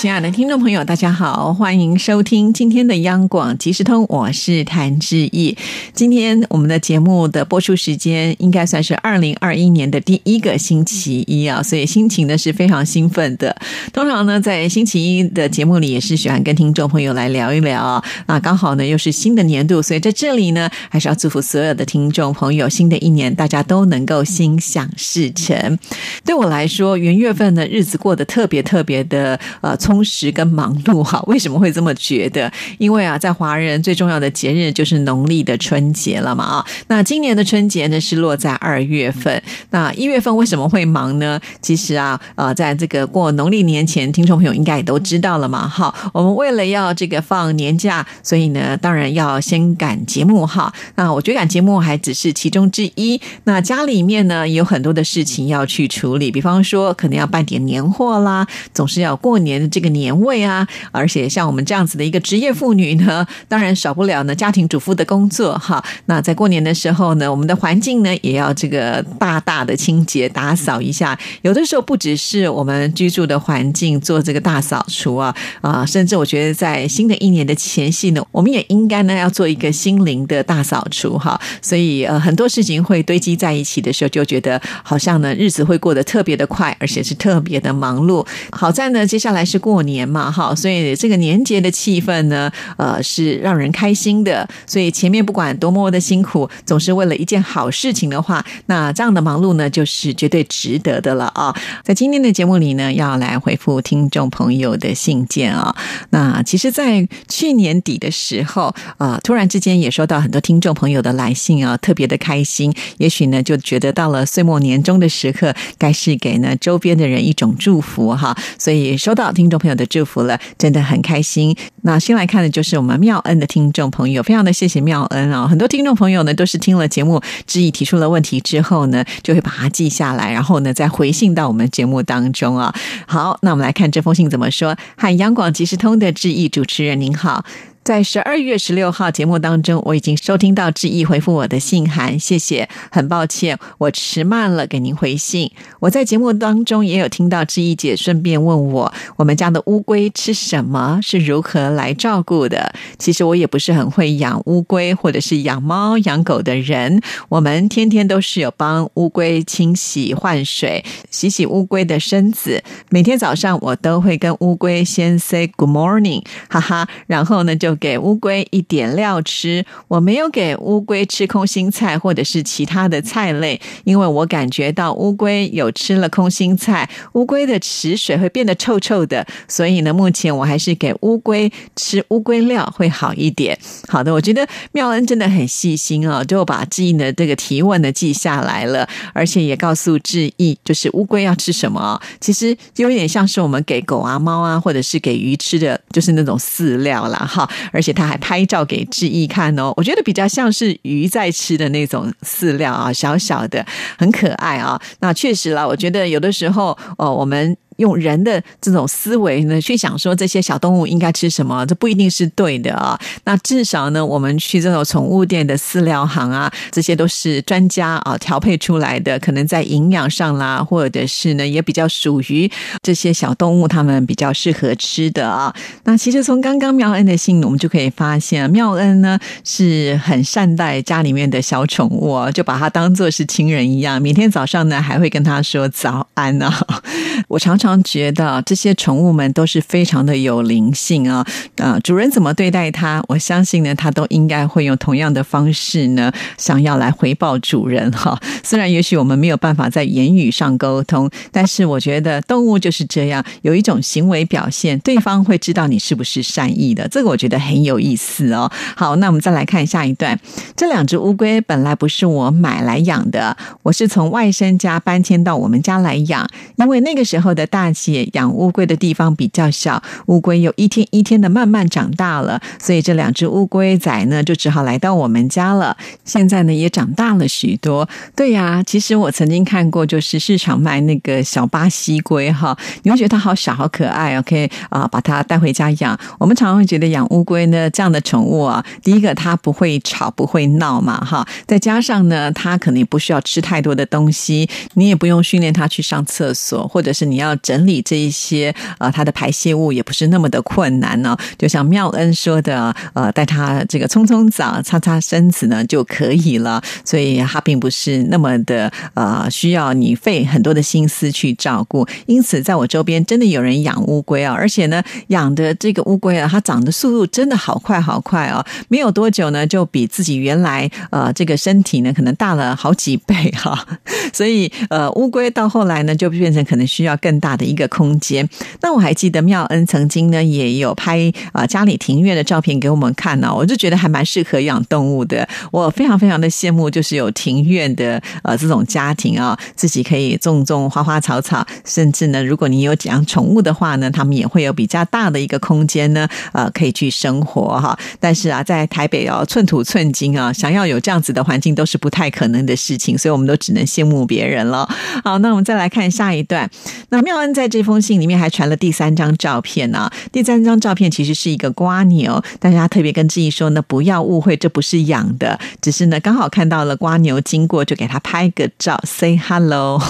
亲爱的听众朋友，大家好，欢迎收听今天的央广即时通，我是谭志毅。今天我们的节目的播出时间应该算是二零二一年的第一个星期一啊，所以心情呢是非常兴奋的。通常呢，在星期一的节目里也是喜欢跟听众朋友来聊一聊啊。那刚好呢又是新的年度，所以在这里呢还是要祝福所有的听众朋友，新的一年大家都能够心想事成。对我来说，元月份的日子过得特别特别的呃。充实跟忙碌 哈，为什么会这么觉得？因为啊，在华人最重要的节日就是农历的春节了嘛啊。那今年的春节呢是落在二月份，那一月份为什么会忙呢？其实啊，呃，在这个过农历年前，听众朋友应该也都知道了嘛哈。我们为了要这个放年假，所以呢，当然要先赶节目哈。那我觉得赶节目还只是其中之一，那家里面呢有很多的事情要去处理，比方说可能要办点年货啦，总是要过年的。这这个年味啊，而且像我们这样子的一个职业妇女呢，当然少不了呢家庭主妇的工作哈。那在过年的时候呢，我们的环境呢也要这个大大的清洁打扫一下。有的时候不只是我们居住的环境做这个大扫除啊啊，甚至我觉得在新的一年的前夕呢，我们也应该呢要做一个心灵的大扫除哈。所以呃很多事情会堆积在一起的时候，就觉得好像呢日子会过得特别的快，而且是特别的忙碌。好在呢接下来是。过年嘛，哈，所以这个年节的气氛呢，呃，是让人开心的。所以前面不管多么的辛苦，总是为了一件好事情的话，那这样的忙碌呢，就是绝对值得的了啊！在今天的节目里呢，要来回复听众朋友的信件啊。那其实，在去年底的时候啊，突然之间也收到很多听众朋友的来信啊，特别的开心。也许呢，就觉得到了岁末年终的时刻，该是给呢周边的人一种祝福哈。所以收到听众。朋友的祝福了，真的很开心。那先来看的就是我们妙恩的听众朋友，非常的谢谢妙恩啊！很多听众朋友呢，都是听了节目之意提出了问题之后呢，就会把它记下来，然后呢再回信到我们节目当中啊。好，那我们来看这封信怎么说。海洋广即时通的致意主持人您好。在十二月十六号节目当中，我已经收听到志毅回复我的信函，谢谢。很抱歉，我迟慢了给您回信。我在节目当中也有听到志毅姐顺便问我，我们家的乌龟吃什么，是如何来照顾的。其实我也不是很会养乌龟或者是养猫养狗的人。我们天天都是有帮乌龟清洗换水，洗洗乌龟的身子。每天早上我都会跟乌龟先 say good morning，哈哈，然后呢就。给乌龟一点料吃，我没有给乌龟吃空心菜或者是其他的菜类，因为我感觉到乌龟有吃了空心菜，乌龟的池水会变得臭臭的，所以呢，目前我还是给乌龟吃乌龟料会好一点。好的，我觉得妙恩真的很细心啊，就把志毅的这个提问呢记下来了，而且也告诉志毅，就是乌龟要吃什么，其实就有点像是我们给狗啊、猫啊，或者是给鱼吃的，就是那种饲料啦，哈。而且他还拍照给志毅看哦，我觉得比较像是鱼在吃的那种饲料啊，小小的，很可爱啊。那确实了，我觉得有的时候哦，我们。用人的这种思维呢，去想说这些小动物应该吃什么，这不一定是对的啊。那至少呢，我们去这种宠物店的饲料行啊，这些都是专家啊调配出来的，可能在营养上啦，或者是呢，也比较属于这些小动物它们比较适合吃的啊。那其实从刚刚妙恩的信，我们就可以发现，妙恩呢是很善待家里面的小宠物，就把它当做是亲人一样，每天早上呢还会跟他说早安啊。我常常。觉得这些宠物们都是非常的有灵性啊啊！主人怎么对待它，我相信呢，它都应该会用同样的方式呢，想要来回报主人哈。虽然也许我们没有办法在言语上沟通，但是我觉得动物就是这样，有一种行为表现，对方会知道你是不是善意的。这个我觉得很有意思哦。好，那我们再来看下一段。这两只乌龟本来不是我买来养的，我是从外甥家搬迁到我们家来养，因为那个时候的大。大姐养乌龟的地方比较小，乌龟有一天一天的慢慢长大了，所以这两只乌龟仔呢就只好来到我们家了。现在呢也长大了许多。对呀，其实我曾经看过，就是市场卖那个小巴西龟哈，你会觉得它好小好可爱，OK 啊，把它带回家养。我们常常会觉得养乌龟呢这样的宠物啊，第一个它不会吵不会闹嘛哈，再加上呢它可能也不需要吃太多的东西，你也不用训练它去上厕所，或者是你要整理这一些呃它的排泄物也不是那么的困难呢。就像妙恩说的，呃，带它这个冲冲澡、擦擦身子呢就可以了，所以它并不是那么的呃需要你费很多的心思去照顾。因此，在我周边真的有人养乌龟啊，而且呢养的这个乌龟啊，它长的速度真的好快好快哦，没有多久呢就比自己原来呃这个身体呢可能大了好几倍哈。所以呃乌龟到后来呢就变成可能需要更大的一个空间。那我还记得妙恩曾经呢也有拍啊家里庭院的照片给我们看呢，我就觉得还蛮适合养动物的。我非常非常的羡慕，就是有庭院的呃这种家庭啊，自己可以种种花花草草，甚至呢，如果你有养宠物的话呢，他们也会有比较大的一个空间呢，呃，可以去生活哈。但是啊，在台北哦，寸土寸金啊，想要有这样子的环境都是不太可能的事情，所以我们都只能羡慕别人了。好，那我们再来看下一段。那妙恩在这封信里面还传了第三张照片呢。第三张照片其实是一个瓜牛，但是他特别跟志毅说呢，不要误会，这不是养的，只是呢刚好看到了瓜牛经过，就给他拍个照，say hello。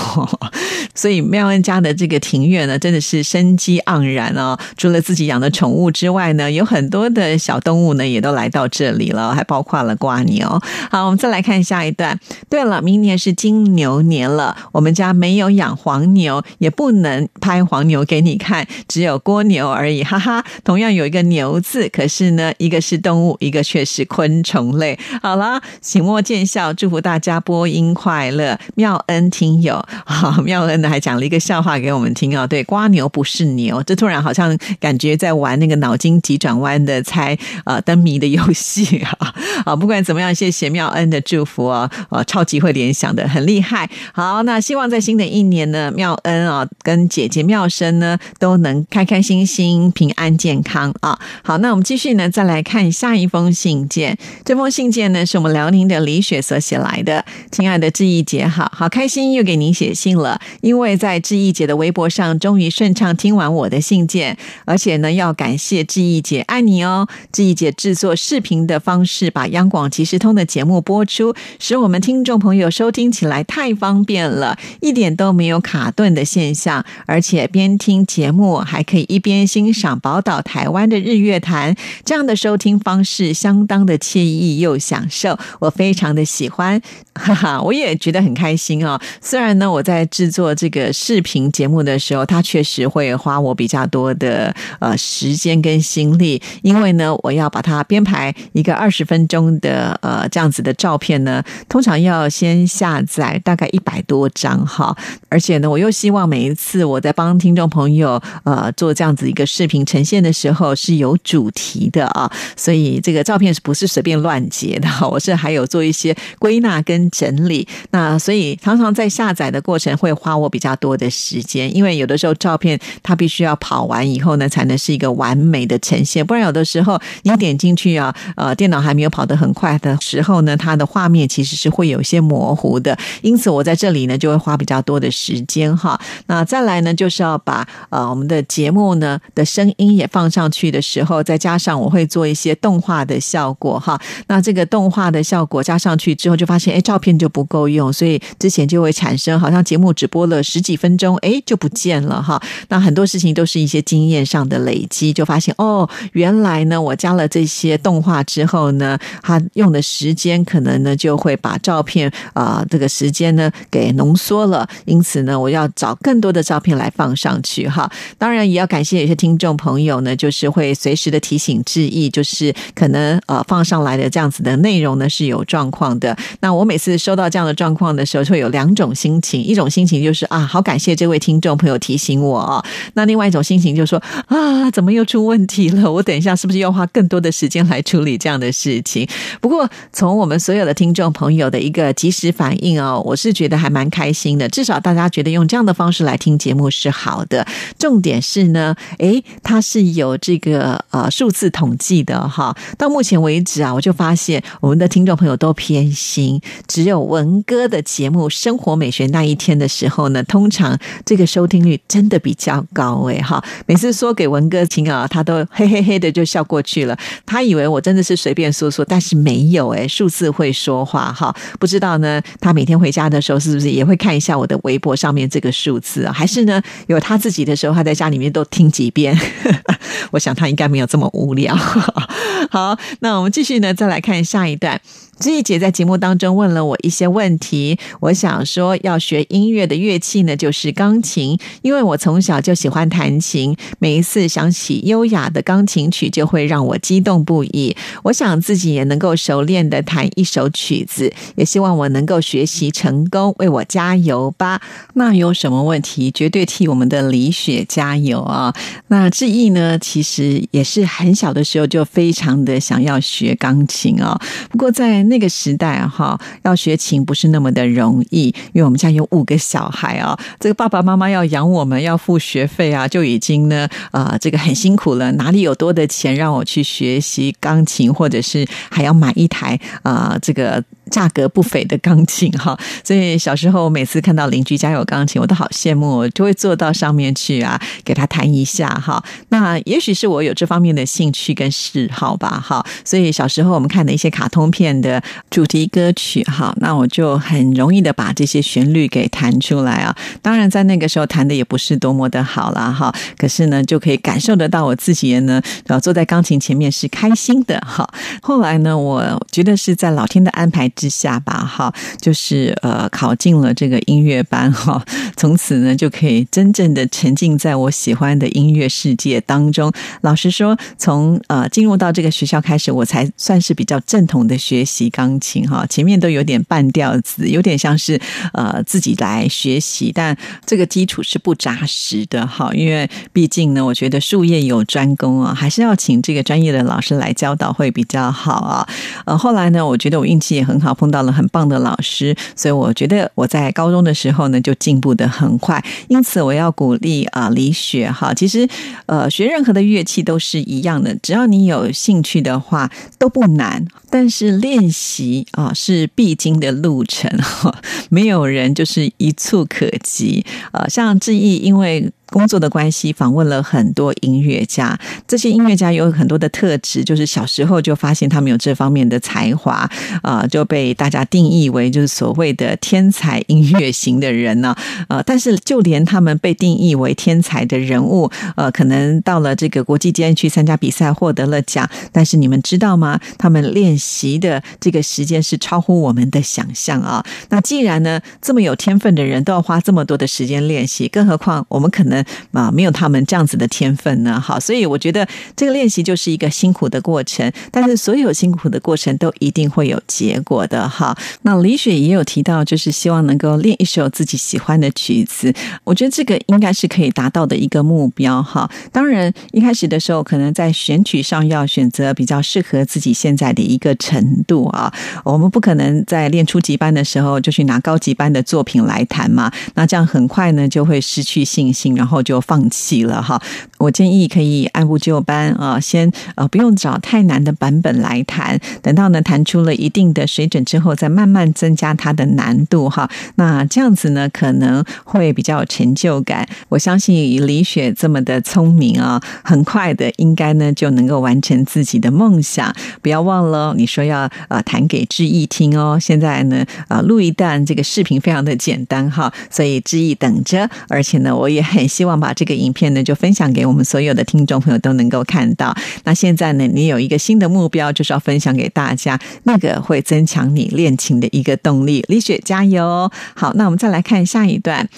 所以妙恩家的这个庭院呢，真的是生机盎然哦。除了自己养的宠物之外呢，有很多的小动物呢，也都来到这里了，还包括了瓜牛。好，我们再来看下一段。对了，明年是金牛年了，我们家没有养黄牛，也不能拍黄牛给你看，只有蜗牛而已，哈哈。同样有一个牛字，可是呢，一个是动物，一个却是昆虫类。好了，请莫见笑，祝福大家播音快乐。妙恩听友，好，妙恩呢还讲了一个笑话给我们听啊。对，瓜牛不是牛，这突然好像感觉在玩那个脑筋急转弯的猜呃灯谜的游戏啊。好，不管怎么样，谢谢妙恩的祝福啊，呃，超级会联想的，很厉害。好，那希望在新的一年呢，妙恩啊跟姐姐妙生呢都能开开心心、平安健康啊。好，那我们继续呢，再来看下一封信件。这封信件呢，是我们辽宁的李雪所写来的。亲爱的志毅姐，好好开心又给您写信了，因为在志毅姐的微博上终于顺畅听完我的信件，而且呢，要感谢志毅姐，爱你哦。志毅姐制作视频的方式，把央广即时通的节目播出，使我们听众朋友收听起来太方便了，一点都没有卡顿的现象，而且边听节目还可以一边欣赏宝岛台湾的日月潭，这样的收听方式相当的惬意又享受，我非常的喜欢，哈哈，我也觉得很开心哦。虽然呢，我在制作这个视频节目的时候，它确实会花我比较多的呃时间跟心力，因为呢，我要把它编排一个二十分钟的呃这样子的照片呢，通常要先下载大概一百多张哈，而且呢，我又希望每一次我在帮听众朋友呃做这样子一个视频呈现的时候是有主题的啊，所以这个照片是不是随便乱截的？我是还有做一些归纳跟整理，那所以常常在下载的过程会花我比较多的时间，因为有的时候照片它必须要跑完以后呢，才能是一个完美的呈现，不然有的时候你点进去啊，呃，电脑还没有跑得很快的时候呢，它的画面其实是会有一些模糊的，因此我在这里呢就会花比较多的时间哈。那再来呢，就是要把呃我们的节目呢的声音也放上去的时候，再加上我会做一些动画的效果哈。那这个动画的效果加上去之后，就发现哎照片就不够用，所以之前就会产生好像节目只播了十几分钟，哎就不见了哈。那很多事情都是一些经验上的累积，就发现哦原来呢我加了这些动画之后呢，它用的时间可能呢就会把照片啊这个时间呢给浓缩了，因此呢我要找更多的照片来放上去哈。当然也要感谢有些听众朋友呢，就是会随时的提醒致意，就是可能呃放上来的这样子的内容呢是有状况的。那我每次收到这样的状况的时候，就会有两种心情，一种心情就是啊好感谢这位听众朋友提醒我，那另外一种心情就说啊怎么又出问题了？我等一下是不是要花更多的时间来处理这样的事情？不过从我们所有的听众朋友的一个及时反应哦，我是觉得还蛮开心的，至少大家觉得用这样的方式来听节目。目是好的。重点是呢，诶，它是有这个呃数字统计的哈。到目前为止啊，我就发现我们的听众朋友都偏心，只有文哥的节目《生活美学那一天》的时候呢，通常这个收听率真的比较高诶。哈。每次说给文哥听啊，他都嘿嘿嘿的就笑过去了。他以为我真的是随便说说，但是没有诶，数字会说话哈。不知道呢，他每天回家的时候是不是也会看一下我的微博上面这个数字啊？还是呢，有他自己的时候，他在家里面都听几遍？我想他应该没有这么无聊。好，那我们继续呢，再来看下一段。志毅姐在节目当中问了我一些问题，我想说要学音乐的乐器呢，就是钢琴，因为我从小就喜欢弹琴，每一次想起优雅的钢琴曲，就会让我激动不已。我想自己也能够熟练的弹一首曲子，也希望我能够学习成功，为我加油吧。那有什么问题？绝对替我们的李雪加油啊！那志毅呢，其实也是很小的时候就非常的想要学钢琴啊，不过在那个时代哈，要学琴不是那么的容易，因为我们家有五个小孩啊，这个爸爸妈妈要养我们，要付学费啊，就已经呢，啊，这个很辛苦了，哪里有多的钱让我去学习钢琴，或者是还要买一台啊，这个。价格不菲的钢琴哈，所以小时候每次看到邻居家有钢琴，我都好羡慕，我就会坐到上面去啊，给他弹一下哈。那也许是我有这方面的兴趣跟嗜好吧哈。所以小时候我们看的一些卡通片的主题歌曲哈，那我就很容易的把这些旋律给弹出来啊。当然在那个时候弹的也不是多么的好啦哈，可是呢就可以感受得到我自己呢，坐在钢琴前面是开心的哈。后来呢，我觉得是在老天的安排。之下吧，哈，就是呃，考进了这个音乐班哈，从此呢就可以真正的沉浸在我喜欢的音乐世界当中。老实说，从呃进入到这个学校开始，我才算是比较正统的学习钢琴哈。前面都有点半吊子，有点像是呃自己来学习，但这个基础是不扎实的哈。因为毕竟呢，我觉得术业有专攻啊，还是要请这个专业的老师来教导会比较好啊。呃，后来呢，我觉得我运气也很好。碰到了很棒的老师，所以我觉得我在高中的时候呢就进步的很快。因此，我要鼓励啊李雪哈，其实呃学任何的乐器都是一样的，只要你有兴趣的话都不难。但是练习啊是必经的路程哈，没有人就是一蹴可及呃。像志毅因为。工作的关系，访问了很多音乐家。这些音乐家有很多的特质，就是小时候就发现他们有这方面的才华啊，就被大家定义为就是所谓的天才音乐型的人呢。呃，但是就连他们被定义为天才的人物，呃，可能到了这个国际间去参加比赛，获得了奖。但是你们知道吗？他们练习的这个时间是超乎我们的想象啊。那既然呢，这么有天分的人都要花这么多的时间练习，更何况我们可能。啊，没有他们这样子的天分呢，好，所以我觉得这个练习就是一个辛苦的过程，但是所有辛苦的过程都一定会有结果的，哈。那李雪也有提到，就是希望能够练一首自己喜欢的曲子，我觉得这个应该是可以达到的一个目标，哈。当然，一开始的时候，可能在选曲上要选择比较适合自己现在的一个程度啊，我们不可能在练初级班的时候就去拿高级班的作品来弹嘛，那这样很快呢就会失去信心，然后。后就放弃了哈，我建议可以按部就班啊，先呃不用找太难的版本来弹，等到呢弹出了一定的水准之后，再慢慢增加它的难度哈。那这样子呢可能会比较有成就感。我相信李雪这么的聪明啊，很快的应该呢就能够完成自己的梦想。不要忘了，你说要呃弹给志毅听哦。现在呢啊录一段这个视频非常的简单哈，所以志毅等着，而且呢我也很。希望把这个影片呢，就分享给我们所有的听众朋友都能够看到。那现在呢，你有一个新的目标，就是要分享给大家，那个会增强你练琴的一个动力。李雪加油！好，那我们再来看下一段。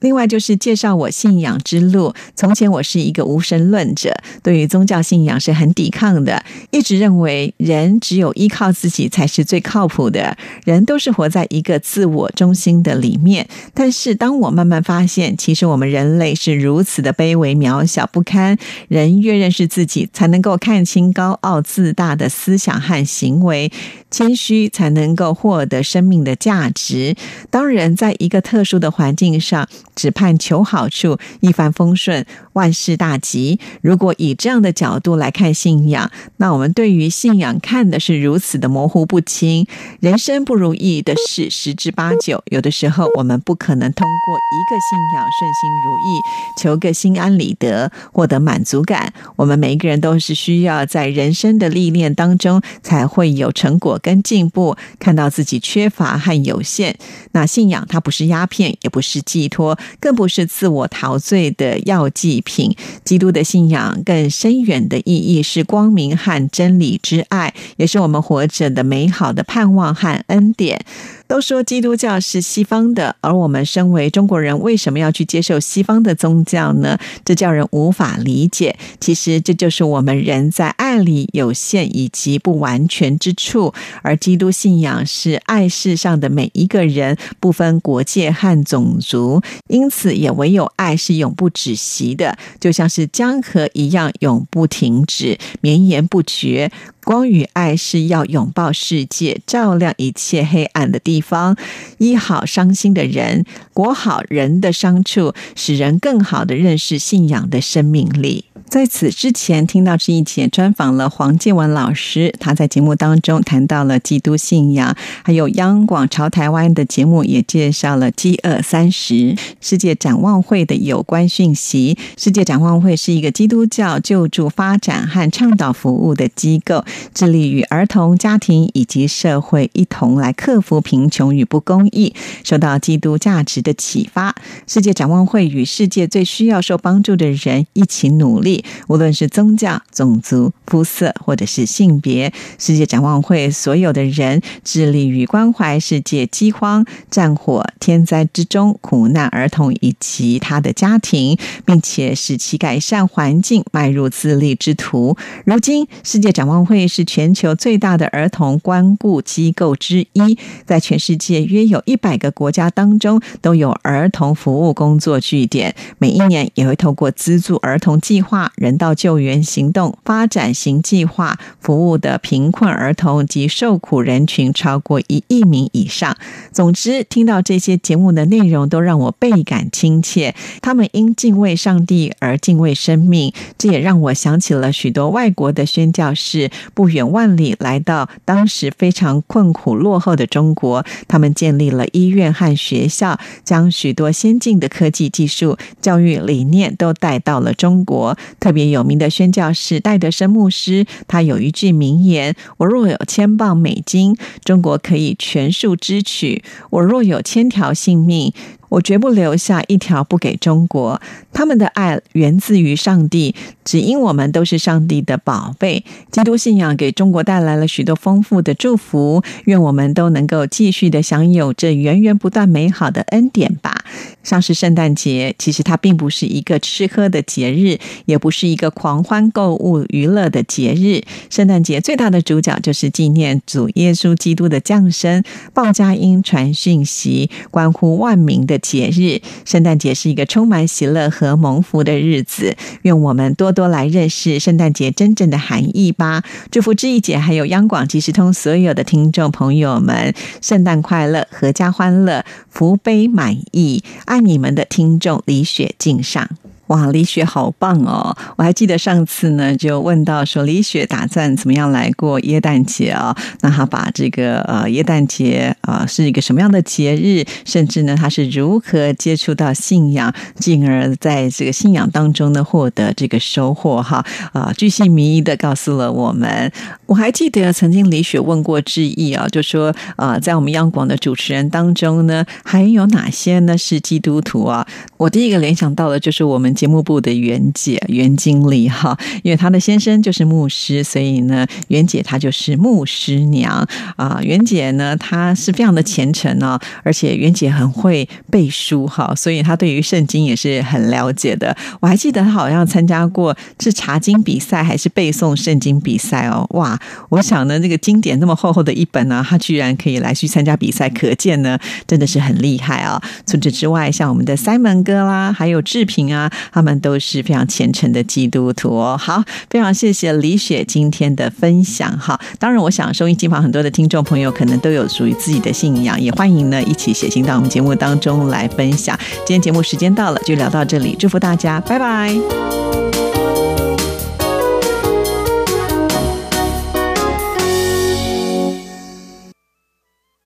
另外就是介绍我信仰之路。从前我是一个无神论者，对于宗教信仰是很抵抗的，一直认为人只有依靠自己才是最靠谱的，人都是活在一个自我中心的里面。但是当我慢慢发现，其实我们人类是如此的卑微渺小不堪，人越认识自己，才能够看清高傲自大的思想和行为。谦虚才能够获得生命的价值。当人在一个特殊的环境上，只盼求好处，一帆风顺，万事大吉。如果以这样的角度来看信仰，那我们对于信仰看的是如此的模糊不清。人生不如意的事十之八九，有的时候我们不可能通过一个信仰顺心如意，求个心安理得，获得满足感。我们每一个人都是需要在人生的历练当中，才会有成果跟进步，看到自己缺乏和有限。那信仰它不是鸦片，也不是寄托。更不是自我陶醉的药剂品。基督的信仰更深远的意义是光明和真理之爱，也是我们活着的美好的盼望和恩典。都说基督教是西方的，而我们身为中国人，为什么要去接受西方的宗教呢？这叫人无法理解。其实这就是我们人在爱里有限以及不完全之处，而基督信仰是爱世上的每一个人，不分国界和种族，因此也唯有爱是永不止息的，就像是江河一样永不停止，绵延不绝。光与爱是要拥抱世界，照亮一切黑暗的地方，医好伤心的人，裹好人的伤处，使人更好的认识信仰的生命力。在此之前，听到这一节专访了黄建文老师，他在节目当中谈到了基督信仰，还有央广朝台湾的节目也介绍了饥饿三十世界展望会的有关讯息。世界展望会是一个基督教救助、发展和倡导服务的机构，致力于儿童、家庭以及社会一同来克服贫穷与不公义，受到基督价值的启发。世界展望会与世界最需要受帮助的人一起努力。无论是宗教、种族、肤色，或者是性别，世界展望会所有的人致力于关怀世界饥荒、战火、天灾之中苦难儿童以及他的家庭，并且使其改善环境，迈入自立之途。如今，世界展望会是全球最大的儿童关顾机构之一，在全世界约有一百个国家当中都有儿童服务工作据点，每一年也会透过资助儿童计划。人道救援行动发展型计划服务的贫困儿童及受苦人群超过一亿名以上。总之，听到这些节目的内容，都让我倍感亲切。他们因敬畏上帝而敬畏生命，这也让我想起了许多外国的宣教士，不远万里来到当时非常困苦落后的中国。他们建立了医院和学校，将许多先进的科技技术、教育理念都带到了中国。特别有名的宣教士戴德生牧师，他有一句名言：“我若有千磅美金，中国可以全数支取；我若有千条性命。”我绝不留下一条不给中国。他们的爱源自于上帝，只因我们都是上帝的宝贝。基督信仰给中国带来了许多丰富的祝福，愿我们都能够继续的享有这源源不断美好的恩典吧。像是圣诞节，其实它并不是一个吃喝的节日，也不是一个狂欢购物娱乐的节日。圣诞节最大的主角就是纪念主耶稣基督的降生，报佳音传讯息，关乎万民的。节日，圣诞节是一个充满喜乐和蒙福的日子。愿我们多多来认识圣诞节真正的含义吧！祝福志毅姐还有央广即时通所有的听众朋友们，圣诞快乐，阖家欢乐，福杯满溢。爱你们的听众李雪敬上。哇，李雪好棒哦！我还记得上次呢，就问到说李雪打算怎么样来过耶诞节啊？那他把这个呃耶诞节啊是一个什么样的节日，甚至呢他是如何接触到信仰，进而在这个信仰当中呢获得这个收获哈啊，巨细靡遗的告诉了我们。我还记得曾经李雪问过志毅啊，就说啊，在我们央广的主持人当中呢，还有哪些呢是基督徒啊？我第一个联想到的就是我们。节目部的袁姐袁经理哈，因为她的先生就是牧师，所以呢，袁姐她就是牧师娘啊。袁姐呢，她是非常的虔诚哦，而且袁姐很会背书哈，所以她对于圣经也是很了解的。我还记得她好像参加过是查经比赛还是背诵圣经比赛哦。哇，我想呢，这个经典那么厚厚的一本呢，她居然可以来去参加比赛，可见呢，真的是很厉害啊。除此之外，像我们的 Simon 哥啦，还有志平啊。他们都是非常虔诚的基督徒哦。好，非常谢谢李雪今天的分享哈。当然，我想收音机旁很多的听众朋友可能都有属于自己的信仰，也欢迎呢一起写信到我们节目当中来分享。今天节目时间到了，就聊到这里，祝福大家，拜拜。